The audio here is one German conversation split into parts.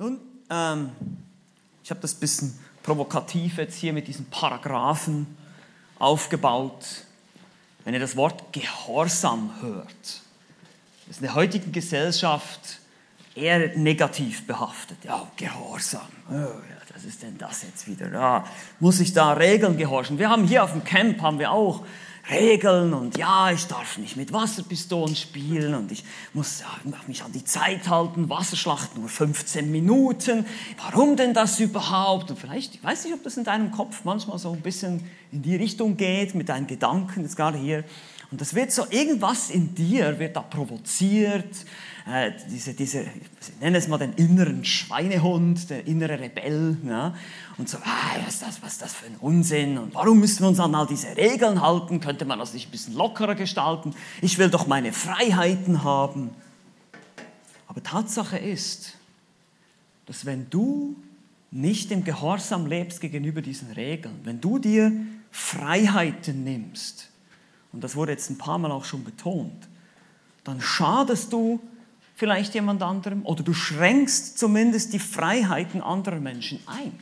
Nun, ähm, ich habe das ein bisschen provokativ jetzt hier mit diesen Paragraphen aufgebaut. Wenn ihr das Wort Gehorsam hört, ist in der heutigen Gesellschaft eher negativ behaftet. Ja, Gehorsam. Oh, ja, was ist denn das jetzt wieder? Ja, muss ich da Regeln gehorchen? Wir haben hier auf dem Camp haben wir auch Regeln und ja, ich darf nicht mit Wasserpistolen spielen und ich muss mich an die Zeit halten, Wasserschlacht nur 15 Minuten. Warum denn das überhaupt? Und vielleicht, ich weiß nicht, ob das in deinem Kopf manchmal so ein bisschen in die Richtung geht, mit deinen Gedanken, jetzt gerade hier. Und das wird so, irgendwas in dir wird da provoziert, äh, diese, diese, ich nenne es mal den inneren Schweinehund, der innere Rebell. Ja? Und so, ah, was, ist das, was ist das für ein Unsinn? Und warum müssen wir uns an all diese Regeln halten? Könnte man das nicht ein bisschen lockerer gestalten? Ich will doch meine Freiheiten haben. Aber Tatsache ist, dass wenn du nicht im Gehorsam lebst gegenüber diesen Regeln, wenn du dir Freiheiten nimmst, und das wurde jetzt ein paar Mal auch schon betont, dann schadest du vielleicht jemand anderem oder du schränkst zumindest die Freiheiten anderer Menschen ein.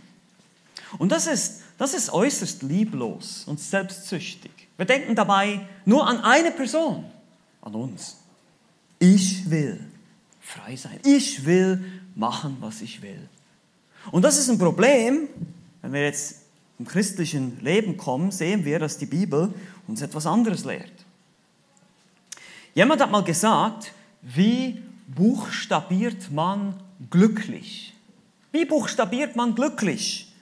Und das ist, das ist äußerst lieblos und selbstsüchtig. Wir denken dabei nur an eine Person, an uns. Ich will frei sein. Ich will machen, was ich will. Und das ist ein Problem, wenn wir jetzt im christlichen Leben kommen, sehen wir, dass die Bibel uns etwas anderes lehrt. Jemand hat mal gesagt, wie buchstabiert man glücklich? Wie buchstabiert man glücklich?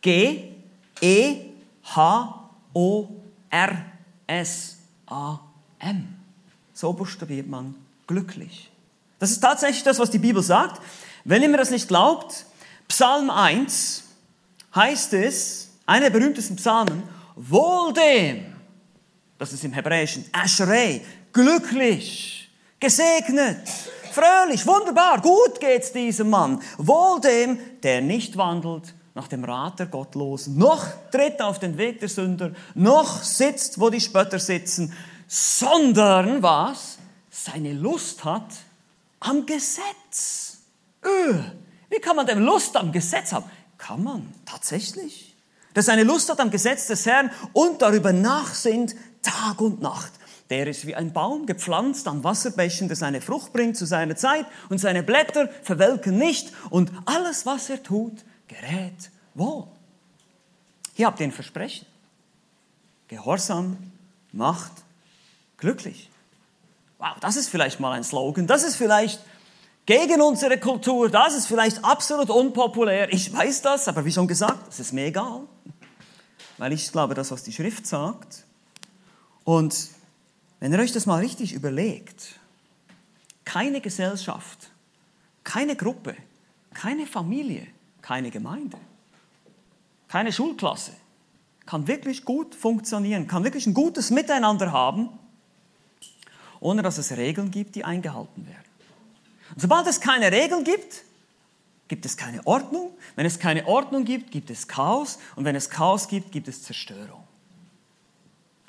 G, E, H, O, R, S, A, M. So buchstabiert man glücklich. Das ist tatsächlich das, was die Bibel sagt. Wenn ihr mir das nicht glaubt, Psalm 1 heißt es, einer der berühmtesten Psalmen, wohl dem, das ist im Hebräischen, Ashrei, glücklich, gesegnet, fröhlich, wunderbar, gut geht's diesem Mann. Wohl dem, der nicht wandelt nach dem Rat der Gottlosen, noch tritt auf den Weg der Sünder, noch sitzt, wo die Spötter sitzen, sondern was? Seine Lust hat am Gesetz. Öh, wie kann man denn Lust am Gesetz haben? Kann man tatsächlich. Dass seine Lust hat am Gesetz des Herrn und darüber nachsinnt Tag und Nacht. Der ist wie ein Baum gepflanzt an Wasserbächen, der seine Frucht bringt zu seiner Zeit und seine Blätter verwelken nicht und alles, was er tut, gerät wohl. Hier habt ihr ein Versprechen. Gehorsam macht glücklich. Wow, das ist vielleicht mal ein Slogan. Das ist vielleicht gegen unsere Kultur. Das ist vielleicht absolut unpopulär. Ich weiß das, aber wie schon gesagt, es ist mir egal. Weil ich glaube, das, was die Schrift sagt. Und wenn ihr euch das mal richtig überlegt, keine Gesellschaft, keine Gruppe, keine Familie, keine Gemeinde, keine Schulklasse kann wirklich gut funktionieren, kann wirklich ein gutes Miteinander haben, ohne dass es Regeln gibt, die eingehalten werden. Und sobald es keine Regeln gibt, gibt es keine Ordnung. Wenn es keine Ordnung gibt, gibt es Chaos. Und wenn es Chaos gibt, gibt es Zerstörung.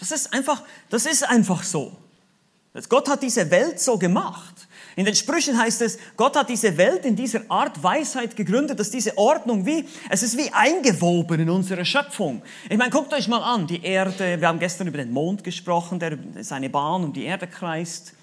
Das ist einfach, das ist einfach so. Gott hat diese Welt so gemacht. In den Sprüchen heißt es, Gott hat diese Welt in dieser Art Weisheit gegründet, dass diese Ordnung wie, es ist wie eingewoben in unsere Schöpfung. Ich meine, guckt euch mal an, die Erde, wir haben gestern über den Mond gesprochen, der seine Bahn um die Erde kreist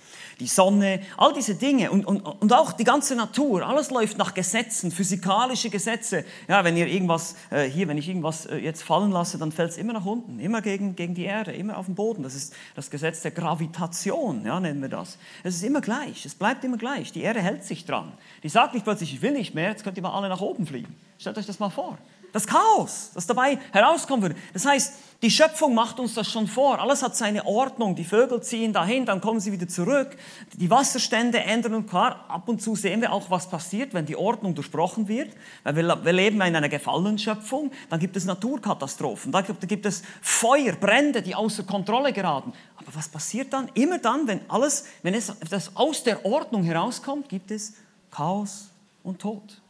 die Sonne, all diese Dinge und, und, und auch die ganze Natur, alles läuft nach Gesetzen, physikalische Gesetze. Ja, wenn ihr irgendwas, äh, hier, wenn ich irgendwas äh, jetzt fallen lasse, dann fällt es immer nach unten, immer gegen, gegen die Erde, immer auf den Boden. Das ist das Gesetz der Gravitation, ja, nennen wir das. Es ist immer gleich, es bleibt immer gleich. Die Erde hält sich dran. Die sagt nicht plötzlich, ich will nicht mehr, jetzt könnt ihr mal alle nach oben fliegen. Stellt euch das mal vor. Das Chaos, das dabei herauskommen würde. Das heißt, die Schöpfung macht uns das schon vor. Alles hat seine Ordnung. Die Vögel ziehen dahin, dann kommen sie wieder zurück. Die Wasserstände ändern und klar, ab und zu sehen wir auch, was passiert, wenn die Ordnung durchbrochen wird. Weil wir, wir leben in einer gefallenen Schöpfung. Dann gibt es Naturkatastrophen. Da gibt, da gibt es Feuer, Brände, die außer Kontrolle geraten. Aber was passiert dann? Immer dann, wenn alles, wenn es das aus der Ordnung herauskommt, gibt es Chaos und Tod.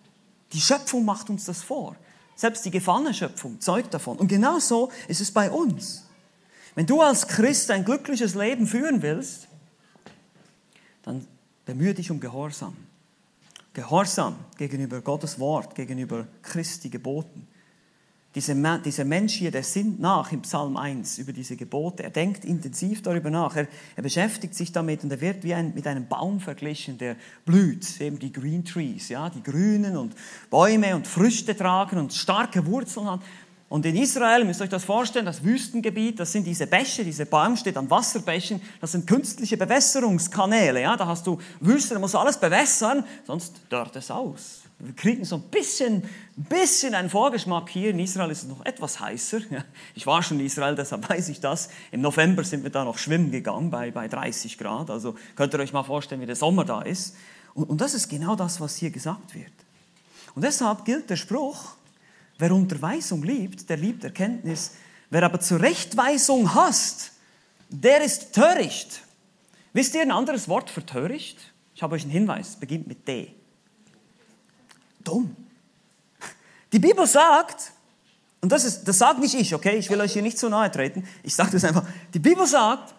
Die Schöpfung macht uns das vor. Selbst die gefallene Schöpfung zeugt davon. Und genau so ist es bei uns. Wenn du als Christ ein glückliches Leben führen willst, dann bemühe dich um Gehorsam. Gehorsam gegenüber Gottes Wort, gegenüber Christi Geboten. Dieser, Mensch hier, der sinnt nach im Psalm 1 über diese Gebote. Er denkt intensiv darüber nach. Er, er beschäftigt sich damit und er wird wie ein, mit einem Baum verglichen, der blüht. Eben die Green Trees, ja, die grünen und Bäume und Früchte tragen und starke Wurzeln hat. Und in Israel, müsst ihr euch das vorstellen, das Wüstengebiet, das sind diese Bäche, diese Baum steht an Wasserbächen, das sind künstliche Bewässerungskanäle. Ja? Da hast du Wüste, da musst du alles bewässern, sonst dörrt es aus. Wir kriegen so ein bisschen, bisschen einen Vorgeschmack hier. In Israel ist es noch etwas heißer. Ich war schon in Israel, deshalb weiß ich das. Im November sind wir da noch schwimmen gegangen bei, bei 30 Grad. Also könnt ihr euch mal vorstellen, wie der Sommer da ist. Und, und das ist genau das, was hier gesagt wird. Und deshalb gilt der Spruch, Wer Unterweisung liebt, der liebt Erkenntnis. Wer aber Zurechtweisung hasst, der ist töricht. Wisst ihr ein anderes Wort für töricht? Ich habe euch einen Hinweis, beginnt mit D. Dumm. Die Bibel sagt, und das, ist, das sagt nicht ich, okay, ich will euch hier nicht zu nahe treten, ich sage das einfach, die Bibel sagt,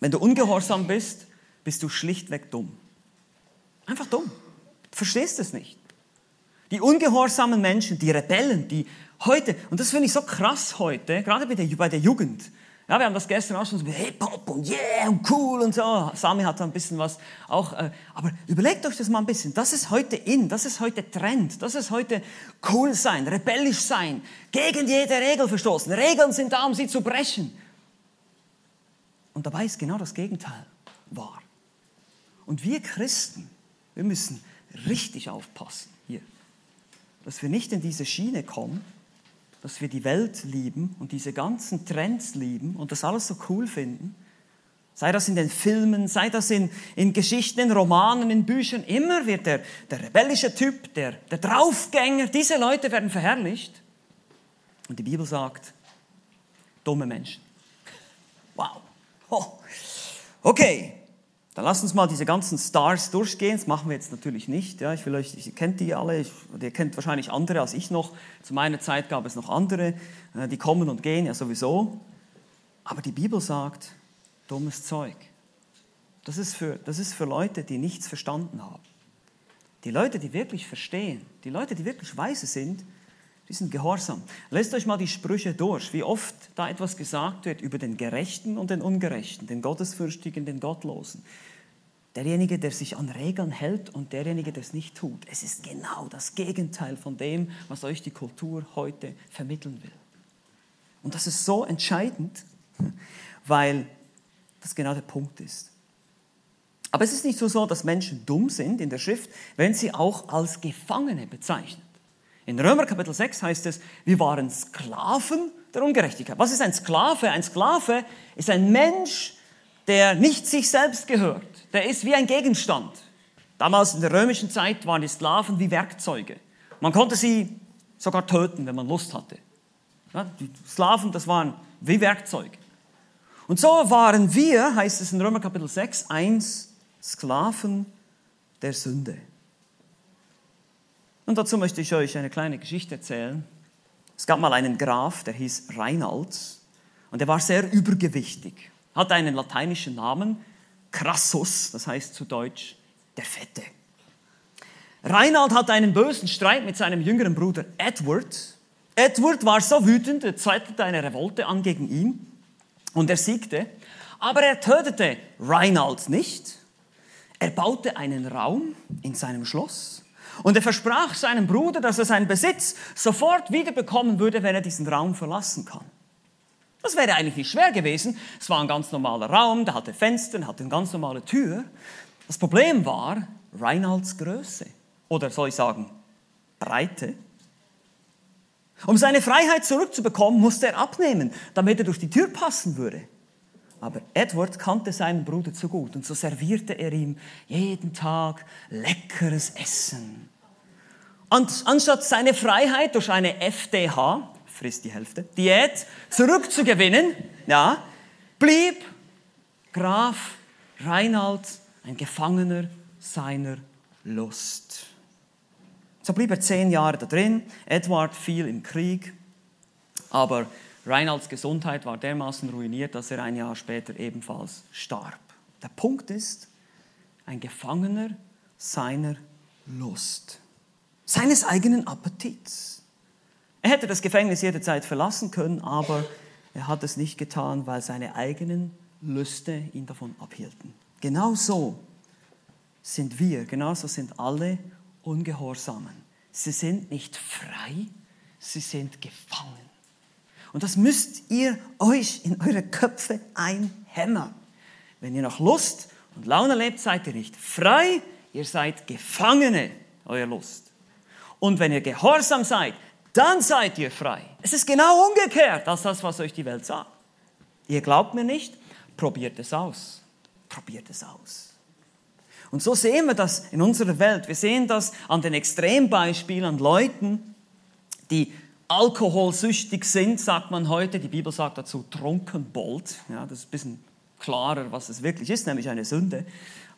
wenn du ungehorsam bist, bist du schlichtweg dumm. Einfach dumm. Du verstehst es nicht. Die ungehorsamen Menschen, die Rebellen, die heute, und das finde ich so krass heute, gerade bei der, bei der Jugend, ja, wir haben das gestern auch schon so Hip-Hop und yeah und cool und so. Sami hat da ein bisschen was auch. Äh, aber überlegt euch das mal ein bisschen. Das ist heute in, das ist heute Trend, das ist heute cool sein, rebellisch sein, gegen jede Regel verstoßen. Regeln sind da, um sie zu brechen. Und dabei ist genau das Gegenteil wahr. Und wir Christen, wir müssen richtig aufpassen hier dass wir nicht in diese Schiene kommen, dass wir die Welt lieben und diese ganzen Trends lieben und das alles so cool finden. Sei das in den Filmen, sei das in, in Geschichten, in Romanen, in Büchern. Immer wird der, der rebellische Typ, der, der Draufgänger, diese Leute werden verherrlicht. Und die Bibel sagt, dumme Menschen. Wow. Oh. Okay, dann lasst uns mal diese ganzen Stars durchgehen. Das machen wir jetzt natürlich nicht. Ja, ich will euch, ihr kennt die alle, ich, ihr kennt wahrscheinlich andere als ich noch. Zu meiner Zeit gab es noch andere, äh, die kommen und gehen, ja sowieso. Aber die Bibel sagt, dummes Zeug. Das ist, für, das ist für Leute, die nichts verstanden haben. Die Leute, die wirklich verstehen, die Leute, die wirklich weise sind, die sind gehorsam. Lest euch mal die Sprüche durch, wie oft da etwas gesagt wird über den Gerechten und den Ungerechten, den Gottesfürchtigen, den Gottlosen. Derjenige, der sich an Regeln hält und derjenige, der es nicht tut. Es ist genau das Gegenteil von dem, was euch die Kultur heute vermitteln will. Und das ist so entscheidend, weil das genau der Punkt ist. Aber es ist nicht so, dass Menschen dumm sind in der Schrift, wenn sie auch als Gefangene bezeichnen. In Römer Kapitel 6 heißt es, wir waren Sklaven der Ungerechtigkeit. Was ist ein Sklave? Ein Sklave ist ein Mensch, der nicht sich selbst gehört. Der ist wie ein Gegenstand. Damals in der römischen Zeit waren die Sklaven wie Werkzeuge. Man konnte sie sogar töten, wenn man Lust hatte. Die Sklaven, das waren wie Werkzeuge. Und so waren wir, heißt es in Römer Kapitel 6, eins Sklaven der Sünde. Und dazu möchte ich euch eine kleine Geschichte erzählen. Es gab mal einen Graf, der hieß Reinald und der war sehr übergewichtig, hatte einen lateinischen Namen, Crassus, das heißt zu Deutsch der Fette. Reinald hatte einen bösen Streit mit seinem jüngeren Bruder Edward. Edward war so wütend, er zettelte eine Revolte an gegen ihn und er siegte. Aber er tötete Reinald nicht. Er baute einen Raum in seinem Schloss und er versprach seinem Bruder, dass er seinen Besitz sofort wiederbekommen würde, wenn er diesen Raum verlassen kann. Das wäre eigentlich nicht schwer gewesen. Es war ein ganz normaler Raum, der hatte Fenster, hatte eine ganz normale Tür. Das Problem war Reinalds Größe. Oder soll ich sagen, Breite. Um seine Freiheit zurückzubekommen, musste er abnehmen, damit er durch die Tür passen würde. Aber Edward kannte seinen Bruder zu gut und so servierte er ihm jeden Tag leckeres Essen. Und anstatt seine Freiheit durch eine FDH, frisst die Hälfte, Diät zurückzugewinnen, ja, blieb Graf Reinhard ein Gefangener seiner Lust. So blieb er zehn Jahre da drin. Edward fiel im Krieg, aber Reinalds Gesundheit war dermaßen ruiniert, dass er ein Jahr später ebenfalls starb. Der Punkt ist, ein Gefangener seiner Lust, seines eigenen Appetits. Er hätte das Gefängnis jederzeit verlassen können, aber er hat es nicht getan, weil seine eigenen Lüste ihn davon abhielten. Genauso sind wir, genauso sind alle Ungehorsamen. Sie sind nicht frei, sie sind gefangen. Und das müsst ihr euch in eure Köpfe einhämmern. Wenn ihr nach Lust und Laune lebt, seid ihr nicht frei, ihr seid Gefangene eurer Lust. Und wenn ihr gehorsam seid, dann seid ihr frei. Es ist genau umgekehrt als das, was euch die Welt sagt. Ihr glaubt mir nicht? Probiert es aus. Probiert es aus. Und so sehen wir das in unserer Welt. Wir sehen das an den Extrembeispielen an Leuten, die alkoholsüchtig sind, sagt man heute. Die Bibel sagt dazu trunkenbold. Ja, das ist ein bisschen klarer, was es wirklich ist, nämlich eine Sünde.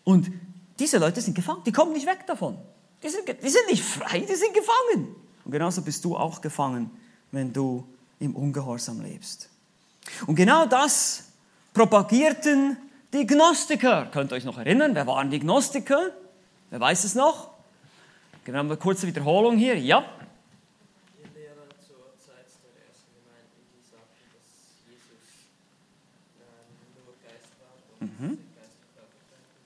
Und diese Leute sind gefangen, die kommen nicht weg davon. Die sind, die sind nicht frei, die sind gefangen. Und genauso bist du auch gefangen, wenn du im Ungehorsam lebst. Und genau das propagierten die Gnostiker. Könnt ihr euch noch erinnern? Wer waren die Gnostiker? Wer weiß es noch? Genau, eine kurze Wiederholung hier. Ja. Mhm.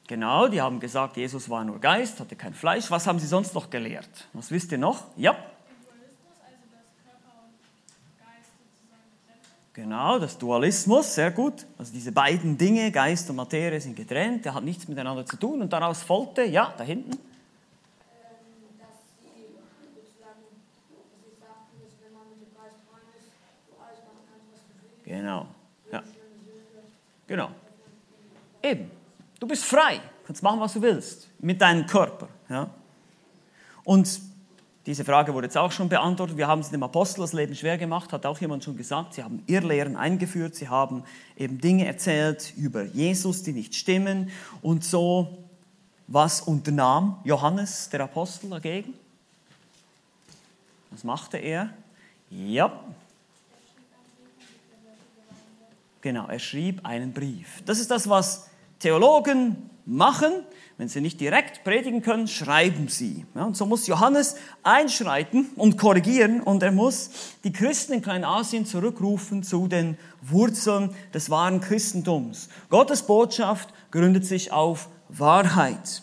Genau, die haben gesagt, Jesus war nur Geist, hatte kein Fleisch. Was haben sie sonst noch gelehrt? Was wisst ihr noch? Ja. Genau, das Dualismus, sehr gut. Also diese beiden Dinge, Geist und Materie, sind getrennt, der hat nichts miteinander zu tun. Und daraus folgte, ja, da hinten. Genau, ja. Genau. Eben, du bist frei, kannst machen, was du willst, mit deinem Körper. Ja? Und diese Frage wurde jetzt auch schon beantwortet. Wir haben es dem Apostel das Leben schwer gemacht, hat auch jemand schon gesagt. Sie haben Irrlehren eingeführt, sie haben eben Dinge erzählt über Jesus, die nicht stimmen. Und so, was unternahm Johannes, der Apostel, dagegen? Was machte er? Ja. Genau, er schrieb einen Brief. Das ist das, was Theologen machen. Wenn sie nicht direkt predigen können, schreiben sie. Ja, und so muss Johannes einschreiten und korrigieren und er muss die Christen in Kleinasien zurückrufen zu den Wurzeln des wahren Christentums. Gottes Botschaft gründet sich auf Wahrheit.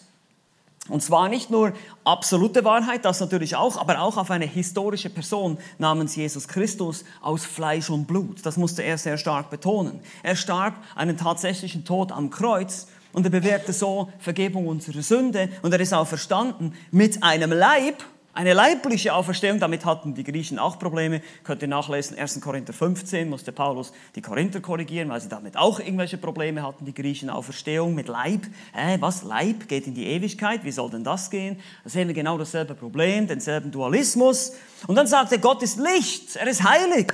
Und zwar nicht nur absolute Wahrheit, das natürlich auch, aber auch auf eine historische Person namens Jesus Christus aus Fleisch und Blut. Das musste er sehr stark betonen. Er starb einen tatsächlichen Tod am Kreuz und er bewährte so Vergebung unserer Sünde und er ist auch verstanden mit einem Leib, eine leibliche Auferstehung, damit hatten die Griechen auch Probleme. Könnt ihr nachlesen, 1. Korinther 15 musste Paulus die Korinther korrigieren, weil sie damit auch irgendwelche Probleme hatten, die Griechen. Auferstehung mit Leib. Äh, was? Leib geht in die Ewigkeit? Wie soll denn das gehen? Da sehen wir genau dasselbe Problem, denselben Dualismus. Und dann sagt er, Gott ist Licht, er ist heilig.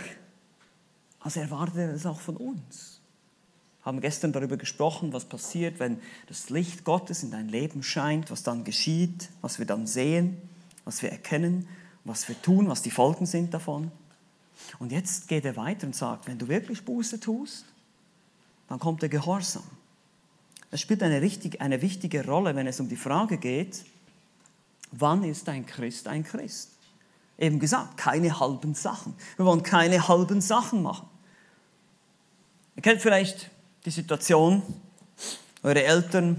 Also erwartet er es auch von uns haben gestern darüber gesprochen, was passiert, wenn das Licht Gottes in dein Leben scheint, was dann geschieht, was wir dann sehen, was wir erkennen, was wir tun, was die Folgen sind davon. Und jetzt geht er weiter und sagt, wenn du wirklich Buße tust, dann kommt der Gehorsam. Das spielt eine, richtig, eine wichtige Rolle, wenn es um die Frage geht, wann ist ein Christ ein Christ? Eben gesagt, keine halben Sachen. Wir wollen keine halben Sachen machen. Ihr kennt vielleicht die Situation, eure Eltern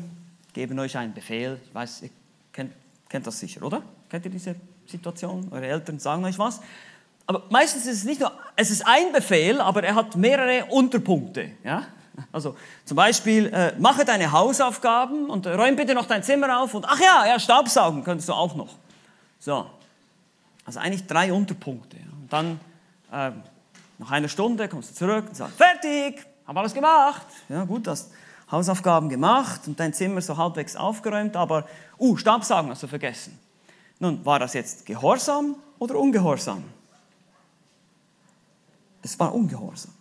geben euch einen Befehl, ich weiß, ihr kennt, kennt das sicher, oder? Kennt ihr diese Situation? Eure Eltern sagen euch was. Aber meistens ist es nicht nur, es ist ein Befehl, aber er hat mehrere Unterpunkte. Ja? Also zum Beispiel, äh, mache deine Hausaufgaben und räum bitte noch dein Zimmer auf und ach ja, ja, Staubsaugen könntest du auch noch. So, also eigentlich drei Unterpunkte. Und dann äh, nach einer Stunde kommst du zurück und sagst, fertig, habe alles gemacht. Ja, gut, hast Hausaufgaben gemacht und dein Zimmer so halbwegs aufgeräumt, aber, uh, Staubsaugen hast du vergessen. Nun, war das jetzt Gehorsam oder Ungehorsam? Es war Ungehorsam.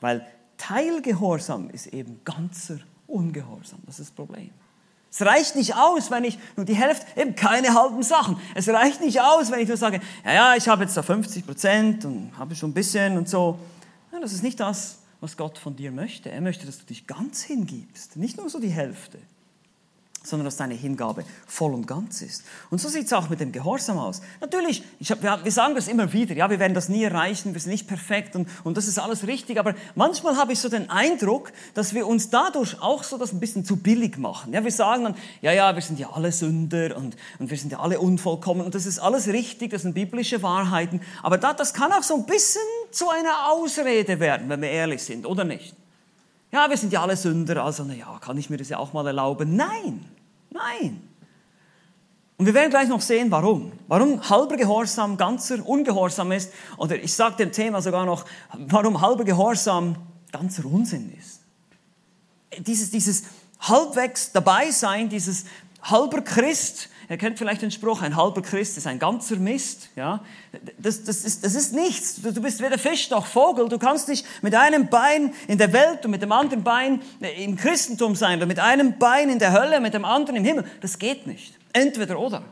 Weil Teilgehorsam ist eben ganzer Ungehorsam. Das ist das Problem. Es reicht nicht aus, wenn ich nur die Hälfte, eben keine halben Sachen. Es reicht nicht aus, wenn ich nur sage, ja, ja, ich habe jetzt da 50 Prozent und habe schon ein bisschen und so. Ja, das ist nicht das, was Gott von dir möchte. Er möchte, dass du dich ganz hingibst, nicht nur so die Hälfte. Sondern dass deine Hingabe voll und ganz ist. Und so sieht es auch mit dem Gehorsam aus. Natürlich, hab, wir, wir, sagen das immer wieder, ja, wir werden das nie erreichen, wir sind nicht perfekt und, und das ist alles richtig, aber manchmal habe ich so den Eindruck, dass wir uns dadurch auch so das ein bisschen zu billig machen. Ja, wir sagen dann, ja, ja, wir sind ja alle Sünder und, und wir sind ja alle unvollkommen und das ist alles richtig, das sind biblische Wahrheiten, aber da, das kann auch so ein bisschen zu einer Ausrede werden, wenn wir ehrlich sind, oder nicht? Ja, wir sind ja alle Sünder, also na ja, kann ich mir das ja auch mal erlauben? Nein, nein. Und wir werden gleich noch sehen, warum. Warum halber Gehorsam ganzer Ungehorsam ist. Oder ich sage dem Thema sogar noch, warum halber Gehorsam ganzer Unsinn ist. Dieses, dieses halbwegs dabei sein, dieses halber Christ, Ihr kennt vielleicht den Spruch, ein halber Christ ist ein ganzer Mist. Ja? Das, das, ist, das ist nichts. Du bist weder Fisch noch Vogel. Du kannst nicht mit einem Bein in der Welt und mit dem anderen Bein im Christentum sein oder mit einem Bein in der Hölle, mit dem anderen im Himmel. Das geht nicht. Entweder oder.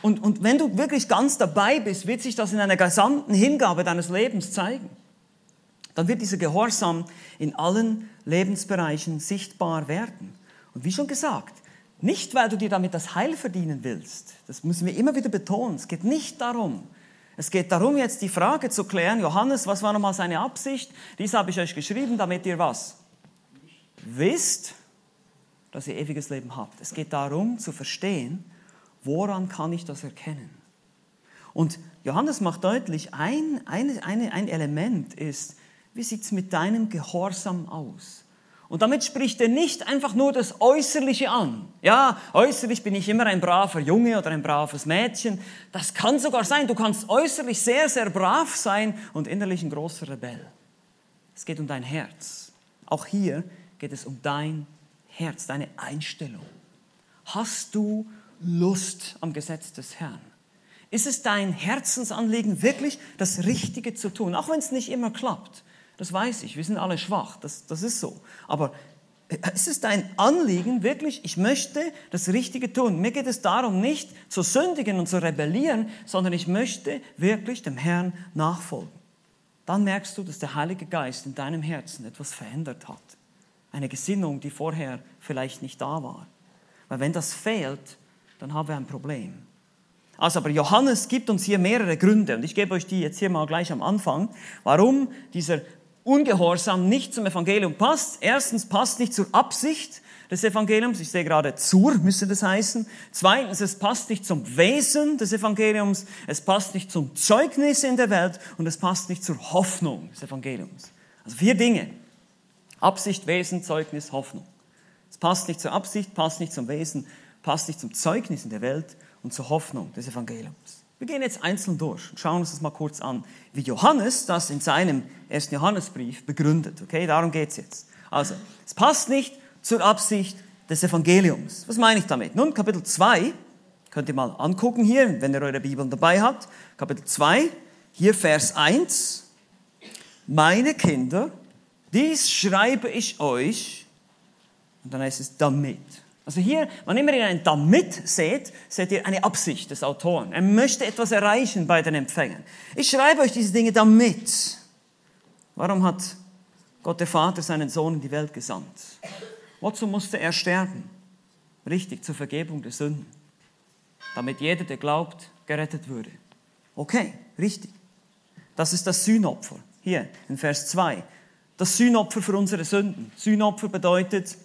Und, und wenn du wirklich ganz dabei bist, wird sich das in einer gesamten Hingabe deines Lebens zeigen. Dann wird dieser Gehorsam in allen Lebensbereichen sichtbar werden. Und wie schon gesagt, nicht, weil du dir damit das Heil verdienen willst. Das müssen wir immer wieder betonen. Es geht nicht darum. Es geht darum, jetzt die Frage zu klären, Johannes, was war nochmal seine Absicht? Dies habe ich euch geschrieben, damit ihr was? Wisst, dass ihr ewiges Leben habt. Es geht darum zu verstehen, woran kann ich das erkennen? Und Johannes macht deutlich, ein, ein, ein Element ist, wie sieht es mit deinem Gehorsam aus? Und damit spricht er nicht einfach nur das Äußerliche an. Ja, äußerlich bin ich immer ein braver Junge oder ein braves Mädchen. Das kann sogar sein. Du kannst äußerlich sehr, sehr brav sein und innerlich ein großer Rebell. Es geht um dein Herz. Auch hier geht es um dein Herz, deine Einstellung. Hast du Lust am Gesetz des Herrn? Ist es dein Herzensanliegen, wirklich das Richtige zu tun, auch wenn es nicht immer klappt? Das weiß ich, wir sind alle schwach, das, das ist so. Aber äh, es ist ein Anliegen, wirklich, ich möchte das Richtige tun. Mir geht es darum, nicht zu sündigen und zu rebellieren, sondern ich möchte wirklich dem Herrn nachfolgen. Dann merkst du, dass der Heilige Geist in deinem Herzen etwas verändert hat. Eine Gesinnung, die vorher vielleicht nicht da war. Weil wenn das fehlt, dann haben wir ein Problem. Also, aber Johannes gibt uns hier mehrere Gründe und ich gebe euch die jetzt hier mal gleich am Anfang, warum dieser Ungehorsam nicht zum Evangelium passt. Erstens passt nicht zur Absicht des Evangeliums. Ich sehe gerade zur, müsste das heißen. Zweitens, es passt nicht zum Wesen des Evangeliums. Es passt nicht zum Zeugnis in der Welt und es passt nicht zur Hoffnung des Evangeliums. Also vier Dinge. Absicht, Wesen, Zeugnis, Hoffnung. Es passt nicht zur Absicht, passt nicht zum Wesen, passt nicht zum Zeugnis in der Welt und zur Hoffnung des Evangeliums. Wir gehen jetzt einzeln durch und schauen uns das mal kurz an, wie Johannes das in seinem ersten Johannesbrief begründet. Okay, darum geht es jetzt. Also, es passt nicht zur Absicht des Evangeliums. Was meine ich damit? Nun, Kapitel 2, könnt ihr mal angucken hier, wenn ihr eure Bibeln dabei habt. Kapitel 2, hier Vers 1. Meine Kinder, dies schreibe ich euch, und dann heißt es damit. Also hier, wann immer ihr ein damit seht, seht ihr eine Absicht des Autoren. Er möchte etwas erreichen bei den Empfängern. Ich schreibe euch diese Dinge damit. Warum hat Gott der Vater seinen Sohn in die Welt gesandt? Wozu musste er sterben? Richtig, zur Vergebung der Sünden. Damit jeder, der glaubt, gerettet würde. Okay, richtig. Das ist das Sühnopfer. Hier in Vers 2. Das Sühnopfer für unsere Sünden. Sühnopfer bedeutet,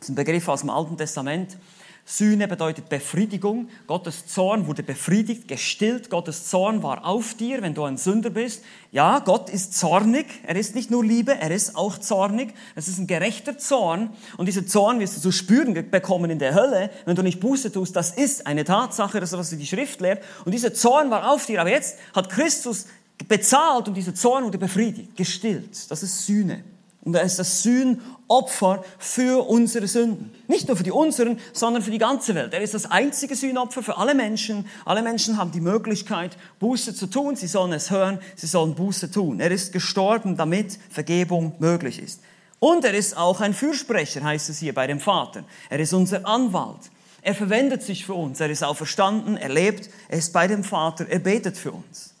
das ist ein Begriff aus dem Alten Testament. Sühne bedeutet Befriedigung. Gottes Zorn wurde befriedigt, gestillt. Gottes Zorn war auf dir, wenn du ein Sünder bist. Ja, Gott ist zornig. Er ist nicht nur Liebe, er ist auch zornig. Es ist ein gerechter Zorn. Und dieser Zorn wirst du zu spüren bekommen in der Hölle, wenn du nicht Buße tust. Das ist eine Tatsache, das ist, was die Schrift lehrt. Und dieser Zorn war auf dir. Aber jetzt hat Christus bezahlt und dieser Zorn wurde befriedigt, gestillt. Das ist Sühne. Und er ist das Sühnopfer für unsere Sünden. Nicht nur für die unseren, sondern für die ganze Welt. Er ist das einzige Sühnopfer für alle Menschen. Alle Menschen haben die Möglichkeit, Buße zu tun. Sie sollen es hören, sie sollen Buße tun. Er ist gestorben, damit Vergebung möglich ist. Und er ist auch ein Fürsprecher, heißt es hier bei dem Vater. Er ist unser Anwalt. Er verwendet sich für uns. Er ist auferstanden, er lebt, er ist bei dem Vater, er betet für uns.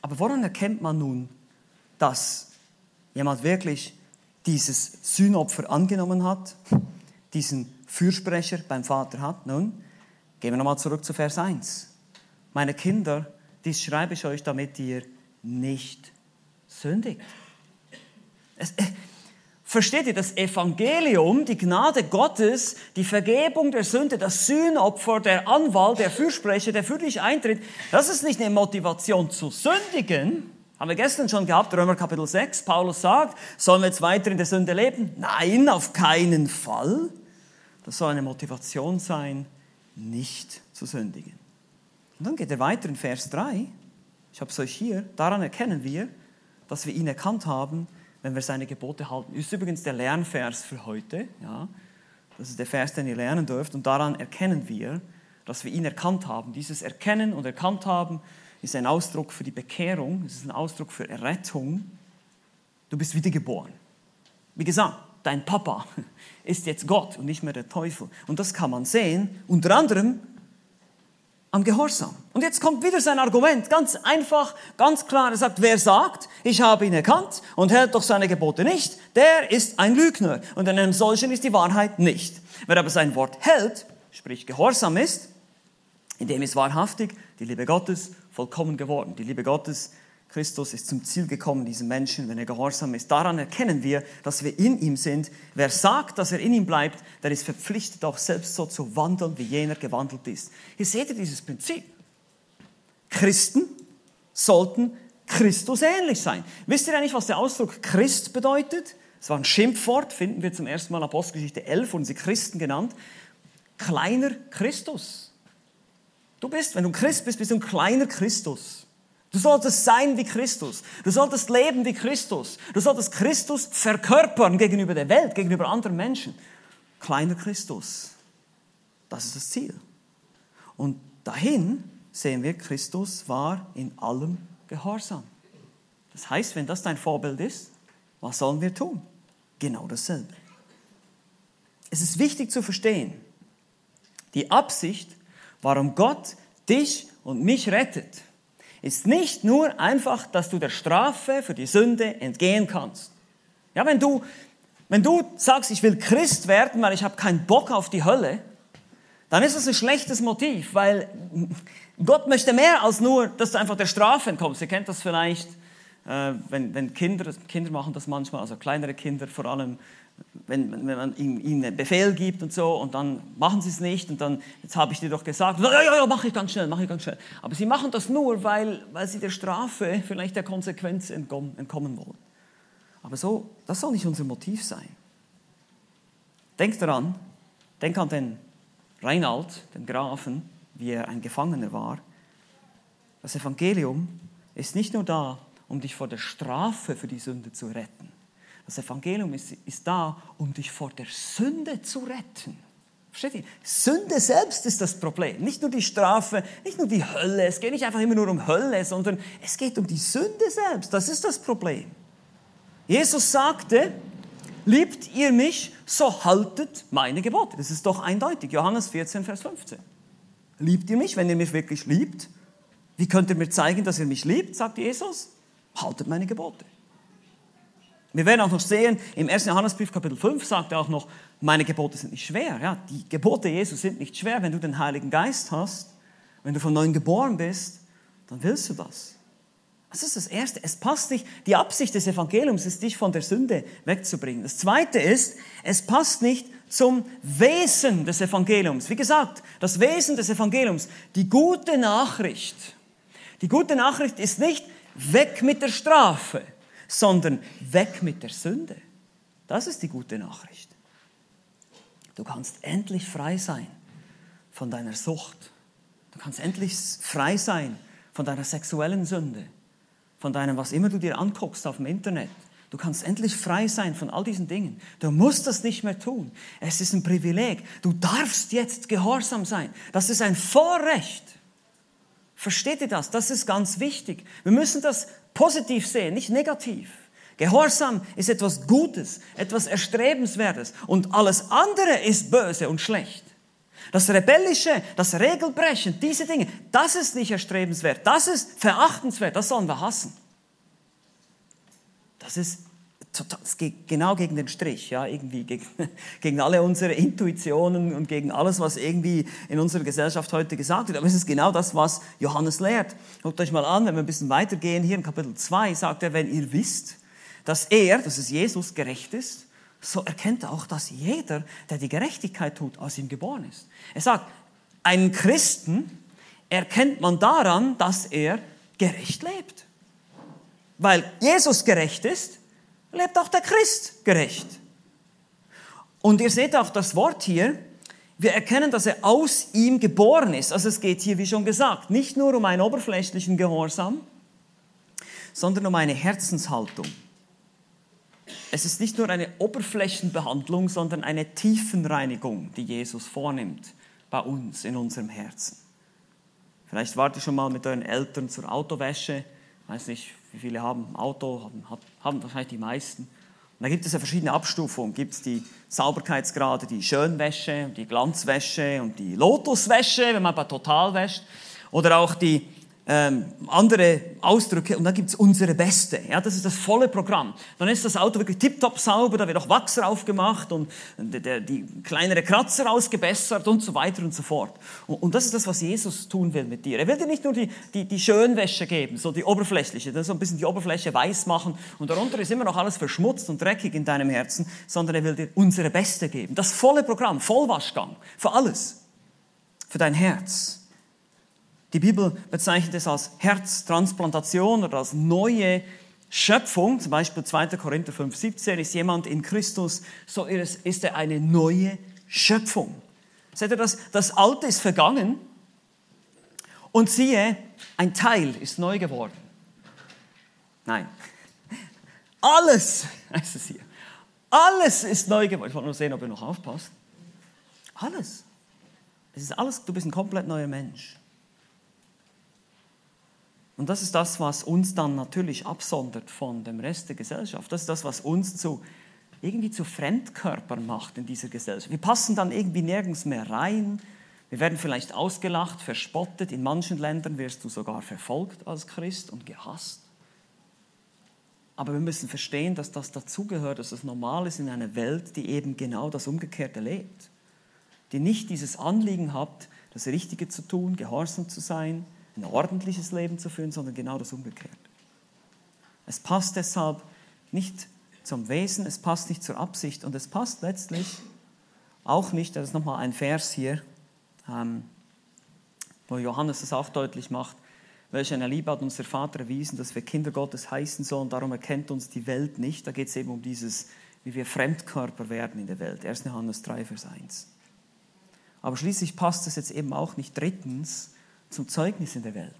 Aber woran erkennt man nun, dass jemand wirklich dieses Sühnopfer angenommen hat, diesen Fürsprecher beim Vater hat. Nun, gehen wir nochmal zurück zu Vers 1. Meine Kinder, dies schreibe ich euch, damit ihr nicht sündigt. Es, äh, versteht ihr, das Evangelium, die Gnade Gottes, die Vergebung der Sünde, das Sühnopfer, der Anwalt, der Fürsprecher, der für dich eintritt, das ist nicht eine Motivation zu sündigen. Haben wir gestern schon gehabt, Römer Kapitel 6. Paulus sagt, sollen wir jetzt weiter in der Sünde leben? Nein, auf keinen Fall. Das soll eine Motivation sein, nicht zu sündigen. Und dann geht er weiter in Vers 3. Ich habe es euch hier. Daran erkennen wir, dass wir ihn erkannt haben, wenn wir seine Gebote halten. Ist übrigens der Lernvers für heute. Ja. Das ist der Vers, den ihr lernen dürft. Und daran erkennen wir, dass wir ihn erkannt haben. Dieses Erkennen und Erkannt haben ist ein Ausdruck für die Bekehrung, es ist ein Ausdruck für Errettung. Du bist wiedergeboren. Wie gesagt, dein Papa ist jetzt Gott und nicht mehr der Teufel. Und das kann man sehen, unter anderem am Gehorsam. Und jetzt kommt wieder sein Argument, ganz einfach, ganz klar. Er sagt, wer sagt, ich habe ihn erkannt und hält doch seine Gebote nicht, der ist ein Lügner. Und in einem solchen ist die Wahrheit nicht. Wer aber sein Wort hält, sprich Gehorsam ist, in dem ist wahrhaftig die Liebe Gottes vollkommen geworden. Die Liebe Gottes Christus ist zum Ziel gekommen, diesen Menschen, wenn er gehorsam ist. Daran erkennen wir, dass wir in ihm sind. Wer sagt, dass er in ihm bleibt, der ist verpflichtet, auch selbst so zu wandeln, wie jener gewandelt ist. Hier seht ihr dieses Prinzip. Christen sollten Christus ähnlich sein. Wisst ihr eigentlich, was der Ausdruck Christ bedeutet? Es war ein Schimpfwort, finden wir zum ersten Mal in Apostelgeschichte 11, wurden sie Christen genannt. Kleiner Christus. Du bist, wenn du Christ bist, bist du ein kleiner Christus. Du solltest sein wie Christus. Du solltest leben wie Christus. Du solltest Christus verkörpern gegenüber der Welt, gegenüber anderen Menschen. Kleiner Christus. Das ist das Ziel. Und dahin sehen wir, Christus war in allem Gehorsam. Das heißt, wenn das dein Vorbild ist, was sollen wir tun? Genau dasselbe. Es ist wichtig zu verstehen, die Absicht, warum Gott dich und mich rettet, ist nicht nur einfach, dass du der Strafe für die Sünde entgehen kannst. Ja, wenn du, wenn du sagst, ich will Christ werden, weil ich habe keinen Bock auf die Hölle, dann ist das ein schlechtes Motiv, weil Gott möchte mehr als nur, dass du einfach der Strafe entkommst. Ihr kennt das vielleicht, äh, wenn, wenn Kinder, Kinder machen das manchmal, also kleinere Kinder vor allem, wenn, wenn man ihnen einen Befehl gibt und so und dann machen sie es nicht und dann, jetzt habe ich dir doch gesagt, ja, ja, ja, mache ich ganz schnell, mache ich ganz schnell. Aber sie machen das nur, weil, weil sie der Strafe, vielleicht der Konsequenz entkommen, entkommen wollen. Aber so, das soll nicht unser Motiv sein. Denk daran, denk an den Reinald, den Grafen, wie er ein Gefangener war. Das Evangelium ist nicht nur da, um dich vor der Strafe für die Sünde zu retten, das Evangelium ist, ist da, um dich vor der Sünde zu retten. Versteht ihr? Sünde selbst ist das Problem. Nicht nur die Strafe, nicht nur die Hölle. Es geht nicht einfach immer nur um Hölle, sondern es geht um die Sünde selbst. Das ist das Problem. Jesus sagte, liebt ihr mich, so haltet meine Gebote. Das ist doch eindeutig. Johannes 14, Vers 15. Liebt ihr mich, wenn ihr mich wirklich liebt? Wie könnt ihr mir zeigen, dass ihr mich liebt, sagt Jesus? Haltet meine Gebote. Wir werden auch noch sehen, im 1. Johannesbrief Kapitel 5 sagt er auch noch, meine Gebote sind nicht schwer. Ja, die Gebote Jesus sind nicht schwer. Wenn du den Heiligen Geist hast, wenn du von neuem geboren bist, dann willst du das. Das ist das Erste. Es passt nicht. Die Absicht des Evangeliums ist, dich von der Sünde wegzubringen. Das Zweite ist, es passt nicht zum Wesen des Evangeliums. Wie gesagt, das Wesen des Evangeliums, die gute Nachricht. Die gute Nachricht ist nicht weg mit der Strafe sondern weg mit der Sünde. Das ist die gute Nachricht. Du kannst endlich frei sein von deiner Sucht. Du kannst endlich frei sein von deiner sexuellen Sünde, von deinem, was immer du dir anguckst auf dem Internet. Du kannst endlich frei sein von all diesen Dingen. Du musst das nicht mehr tun. Es ist ein Privileg. Du darfst jetzt gehorsam sein. Das ist ein Vorrecht. Versteht ihr das? Das ist ganz wichtig. Wir müssen das positiv sehen, nicht negativ. Gehorsam ist etwas Gutes, etwas Erstrebenswertes und alles andere ist böse und schlecht. Das Rebellische, das Regelbrechen, diese Dinge, das ist nicht erstrebenswert, das ist verachtenswert, das sollen wir hassen. Das ist es geht genau gegen den Strich, ja, irgendwie gegen, gegen alle unsere Intuitionen und gegen alles, was irgendwie in unserer Gesellschaft heute gesagt wird. Aber es ist genau das, was Johannes lehrt. Guckt euch mal an, wenn wir ein bisschen weitergehen, hier in Kapitel 2 sagt er, wenn ihr wisst, dass er, das ist Jesus, gerecht ist, so erkennt auch, dass jeder, der die Gerechtigkeit tut, aus ihm geboren ist. Er sagt, einen Christen erkennt man daran, dass er gerecht lebt. Weil Jesus gerecht ist, lebt auch der Christ gerecht. Und ihr seht auch das Wort hier, wir erkennen, dass er aus ihm geboren ist. Also es geht hier, wie schon gesagt, nicht nur um einen oberflächlichen Gehorsam, sondern um eine Herzenshaltung. Es ist nicht nur eine Oberflächenbehandlung, sondern eine Tiefenreinigung, die Jesus vornimmt bei uns in unserem Herzen. Vielleicht wart ihr schon mal mit euren Eltern zur Autowäsche. Weiß nicht, wie viele haben Auto, haben, haben wahrscheinlich die meisten. Und da gibt es ja verschiedene Abstufungen. Gibt es die Sauberkeitsgrade, die Schönwäsche, die Glanzwäsche und die Lotuswäsche, wenn man bei total wäscht. Oder auch die ähm, andere Ausdrücke und dann gibt es unsere Beste. Ja, das ist das volle Programm. Dann ist das Auto wirklich tiptop sauber, da wird auch Wachs drauf gemacht und der, die kleinere Kratzer ausgebessert und so weiter und so fort. Und, und, das ist das, was Jesus tun will mit dir. Er will dir nicht nur die, die, die Schönwäsche geben, so die oberflächliche, das so ein bisschen die Oberfläche weiß machen und darunter ist immer noch alles verschmutzt und dreckig in deinem Herzen, sondern er will dir unsere Beste geben. Das volle Programm, Vollwaschgang, für alles, für dein Herz. Die Bibel bezeichnet es als Herztransplantation oder als neue Schöpfung. Zum Beispiel 2. Korinther 5, 17 ist jemand in Christus, so ist er eine neue Schöpfung. Seht ihr das? Das Alte ist vergangen und siehe, ein Teil ist neu geworden. Nein. Alles, heißt es hier. Alles ist neu geworden. Ich wollte nur sehen, ob ihr noch aufpasst. Alles. Es ist alles, du bist ein komplett neuer Mensch. Und das ist das, was uns dann natürlich absondert von dem Rest der Gesellschaft. Das ist das, was uns zu, irgendwie zu Fremdkörpern macht in dieser Gesellschaft. Wir passen dann irgendwie nirgends mehr rein. Wir werden vielleicht ausgelacht, verspottet. In manchen Ländern wirst du sogar verfolgt als Christ und gehasst. Aber wir müssen verstehen, dass das dazugehört, dass es normal ist in einer Welt, die eben genau das Umgekehrte lebt. Die nicht dieses Anliegen hat, das Richtige zu tun, gehorsam zu sein, ein ordentliches Leben zu führen, sondern genau das Umgekehrte. Es passt deshalb nicht zum Wesen, es passt nicht zur Absicht und es passt letztlich auch nicht, das ist nochmal ein Vers hier, ähm, wo Johannes es auch deutlich macht, welche eine Liebe hat uns der Vater erwiesen, dass wir Kinder Gottes heißen sollen, darum erkennt uns die Welt nicht. Da geht es eben um dieses, wie wir Fremdkörper werden in der Welt. 1. Johannes 3, Vers 1. Aber schließlich passt es jetzt eben auch nicht drittens, zum Zeugnis in der Welt.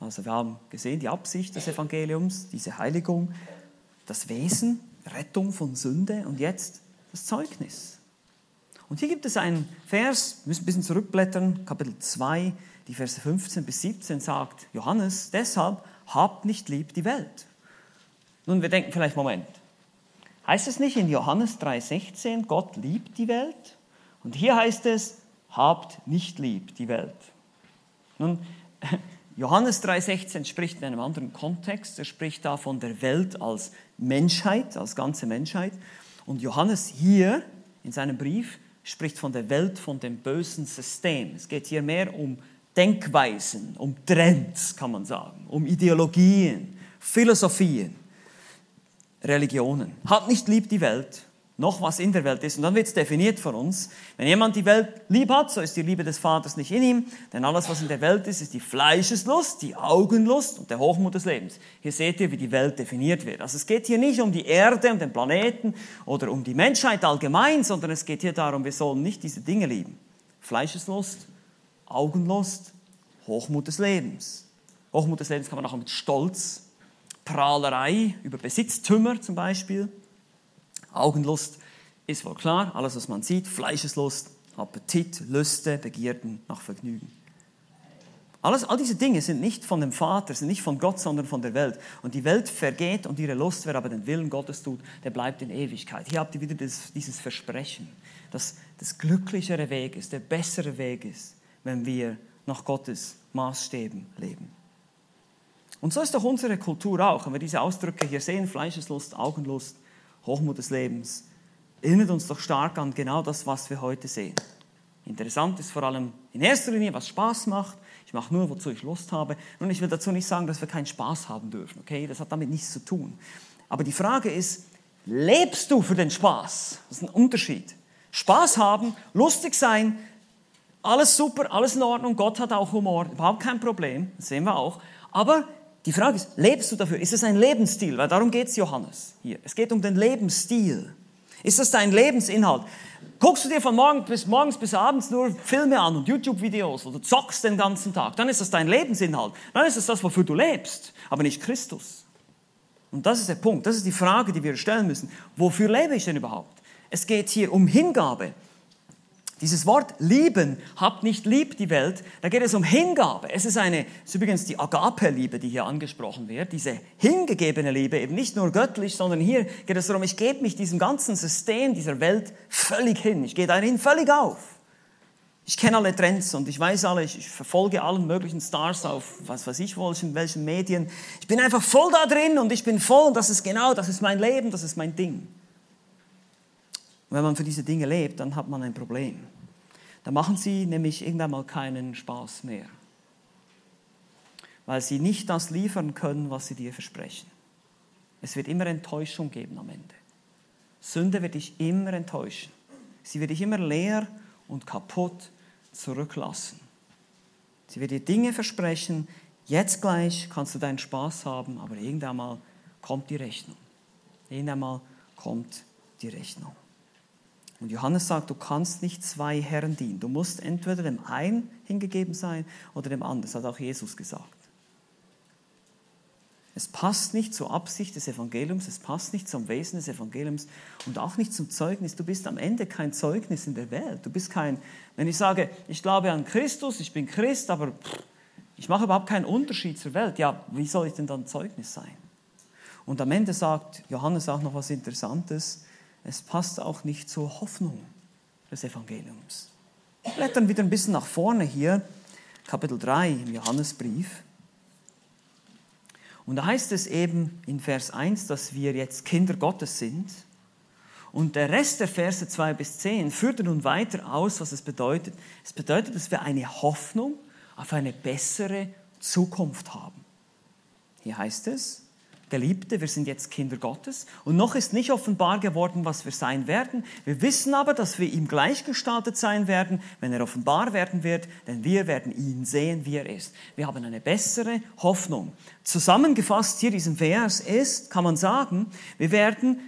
Also wir haben gesehen die Absicht des Evangeliums, diese Heiligung, das Wesen, Rettung von Sünde und jetzt das Zeugnis. Und hier gibt es einen Vers, wir müssen ein bisschen zurückblättern, Kapitel 2, die Verse 15 bis 17 sagt Johannes, deshalb habt nicht lieb die Welt. Nun, wir denken vielleicht, Moment, heißt es nicht in Johannes 3,16, Gott liebt die Welt? Und hier heißt es, habt nicht lieb die Welt. Nun, Johannes 3,16 spricht in einem anderen Kontext. Er spricht da von der Welt als Menschheit, als ganze Menschheit. Und Johannes hier in seinem Brief spricht von der Welt, von dem bösen System. Es geht hier mehr um Denkweisen, um Trends, kann man sagen, um Ideologien, Philosophien, Religionen. Hat nicht lieb die Welt, noch was in der Welt ist. Und dann wird es definiert von uns. Wenn jemand die Welt lieb hat, so ist die Liebe des Vaters nicht in ihm. Denn alles, was in der Welt ist, ist die Fleischeslust, die Augenlust und der Hochmut des Lebens. Hier seht ihr, wie die Welt definiert wird. Also es geht hier nicht um die Erde und den Planeten oder um die Menschheit allgemein, sondern es geht hier darum, wir sollen nicht diese Dinge lieben. Fleischeslust, Augenlust, Hochmut des Lebens. Hochmut des Lebens kann man auch mit Stolz, Prahlerei über Besitztümer zum Beispiel Augenlust ist wohl klar, alles was man sieht, Fleischeslust, Appetit, Lüste, Begierden nach Vergnügen. Alles, all diese Dinge sind nicht von dem Vater, sind nicht von Gott, sondern von der Welt. Und die Welt vergeht und ihre Lust, wer aber den Willen Gottes tut, der bleibt in Ewigkeit. Hier habt ihr wieder das, dieses Versprechen, dass das glücklichere Weg ist, der bessere Weg ist, wenn wir nach Gottes Maßstäben leben. Und so ist doch unsere Kultur auch. Wenn wir diese Ausdrücke hier sehen, Fleischeslust, Augenlust, Hochmut des Lebens, erinnert uns doch stark an genau das, was wir heute sehen. Interessant ist vor allem in erster Linie, was Spaß macht. Ich mache nur, wozu ich Lust habe. Und ich will dazu nicht sagen, dass wir keinen Spaß haben dürfen. Okay, das hat damit nichts zu tun. Aber die Frage ist, lebst du für den Spaß? Das ist ein Unterschied. Spaß haben, lustig sein, alles super, alles in Ordnung. Gott hat auch Humor, überhaupt kein Problem. Das sehen wir auch. Aber die Frage ist, lebst du dafür? Ist es ein Lebensstil? Weil darum geht es Johannes hier. Es geht um den Lebensstil. Ist das dein Lebensinhalt? Guckst du dir von morgen bis, morgens bis abends nur Filme an und YouTube-Videos oder zockst den ganzen Tag, dann ist das dein Lebensinhalt. Dann ist das das, wofür du lebst, aber nicht Christus. Und das ist der Punkt, das ist die Frage, die wir stellen müssen. Wofür lebe ich denn überhaupt? Es geht hier um Hingabe. Dieses Wort lieben, habt nicht lieb die Welt, da geht es um Hingabe. Es ist eine, ist übrigens die Agape-Liebe, die hier angesprochen wird, diese hingegebene Liebe, eben nicht nur göttlich, sondern hier geht es darum, ich gebe mich diesem ganzen System dieser Welt völlig hin. Ich gehe darin völlig auf. Ich kenne alle Trends und ich weiß alle, ich, verfolge allen möglichen Stars auf, was weiß ich, welchen, welchen Medien. Ich bin einfach voll da drin und ich bin voll und das ist genau, das ist mein Leben, das ist mein Ding. Und wenn man für diese Dinge lebt, dann hat man ein Problem. Dann machen sie nämlich irgendwann mal keinen Spaß mehr. Weil sie nicht das liefern können, was sie dir versprechen. Es wird immer Enttäuschung geben am Ende. Sünde wird dich immer enttäuschen. Sie wird dich immer leer und kaputt zurücklassen. Sie wird dir Dinge versprechen, jetzt gleich kannst du deinen Spaß haben, aber irgendwann mal kommt die Rechnung. Irgendwann mal kommt die Rechnung. Und Johannes sagt, du kannst nicht zwei Herren dienen. Du musst entweder dem einen hingegeben sein oder dem anderen. Das hat auch Jesus gesagt. Es passt nicht zur Absicht des Evangeliums, es passt nicht zum Wesen des Evangeliums und auch nicht zum Zeugnis. Du bist am Ende kein Zeugnis in der Welt. Du bist kein, wenn ich sage, ich glaube an Christus, ich bin Christ, aber ich mache überhaupt keinen Unterschied zur Welt. Ja, wie soll ich denn dann Zeugnis sein? Und am Ende sagt Johannes auch noch was Interessantes es passt auch nicht zur Hoffnung des Evangeliums. Blättern wieder ein bisschen nach vorne hier, Kapitel 3 im Johannesbrief. Und da heißt es eben in Vers 1, dass wir jetzt Kinder Gottes sind. Und der Rest der Verse 2 bis 10 führt nun weiter aus, was es bedeutet. Es bedeutet, dass wir eine Hoffnung auf eine bessere Zukunft haben. Hier heißt es, Geliebte, wir sind jetzt Kinder Gottes und noch ist nicht offenbar geworden, was wir sein werden. Wir wissen aber, dass wir ihm gleichgestaltet sein werden, wenn er offenbar werden wird, denn wir werden ihn sehen, wie er ist. Wir haben eine bessere Hoffnung. Zusammengefasst hier diesen Vers ist, kann man sagen, wir werden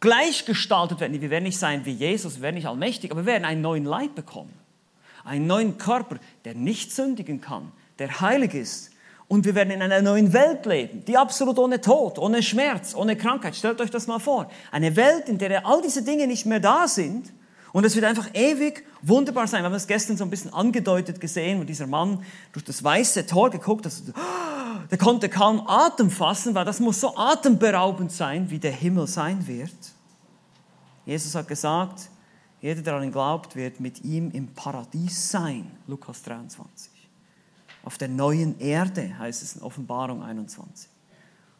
gleichgestaltet werden. Wir werden nicht sein wie Jesus, wir werden nicht allmächtig, aber wir werden einen neuen Leib bekommen. Einen neuen Körper, der nicht sündigen kann, der heilig ist, und wir werden in einer neuen Welt leben, die absolut ohne Tod, ohne Schmerz, ohne Krankheit. Stellt euch das mal vor. Eine Welt, in der all diese Dinge nicht mehr da sind. Und es wird einfach ewig wunderbar sein. Wir haben das gestern so ein bisschen angedeutet gesehen, wo dieser Mann durch das weiße Tor geguckt hat. Der konnte kaum Atem fassen, weil das muss so atemberaubend sein, wie der Himmel sein wird. Jesus hat gesagt, jeder, der an ihn glaubt, wird mit ihm im Paradies sein. Lukas 23 auf der neuen Erde, heißt es in Offenbarung 21.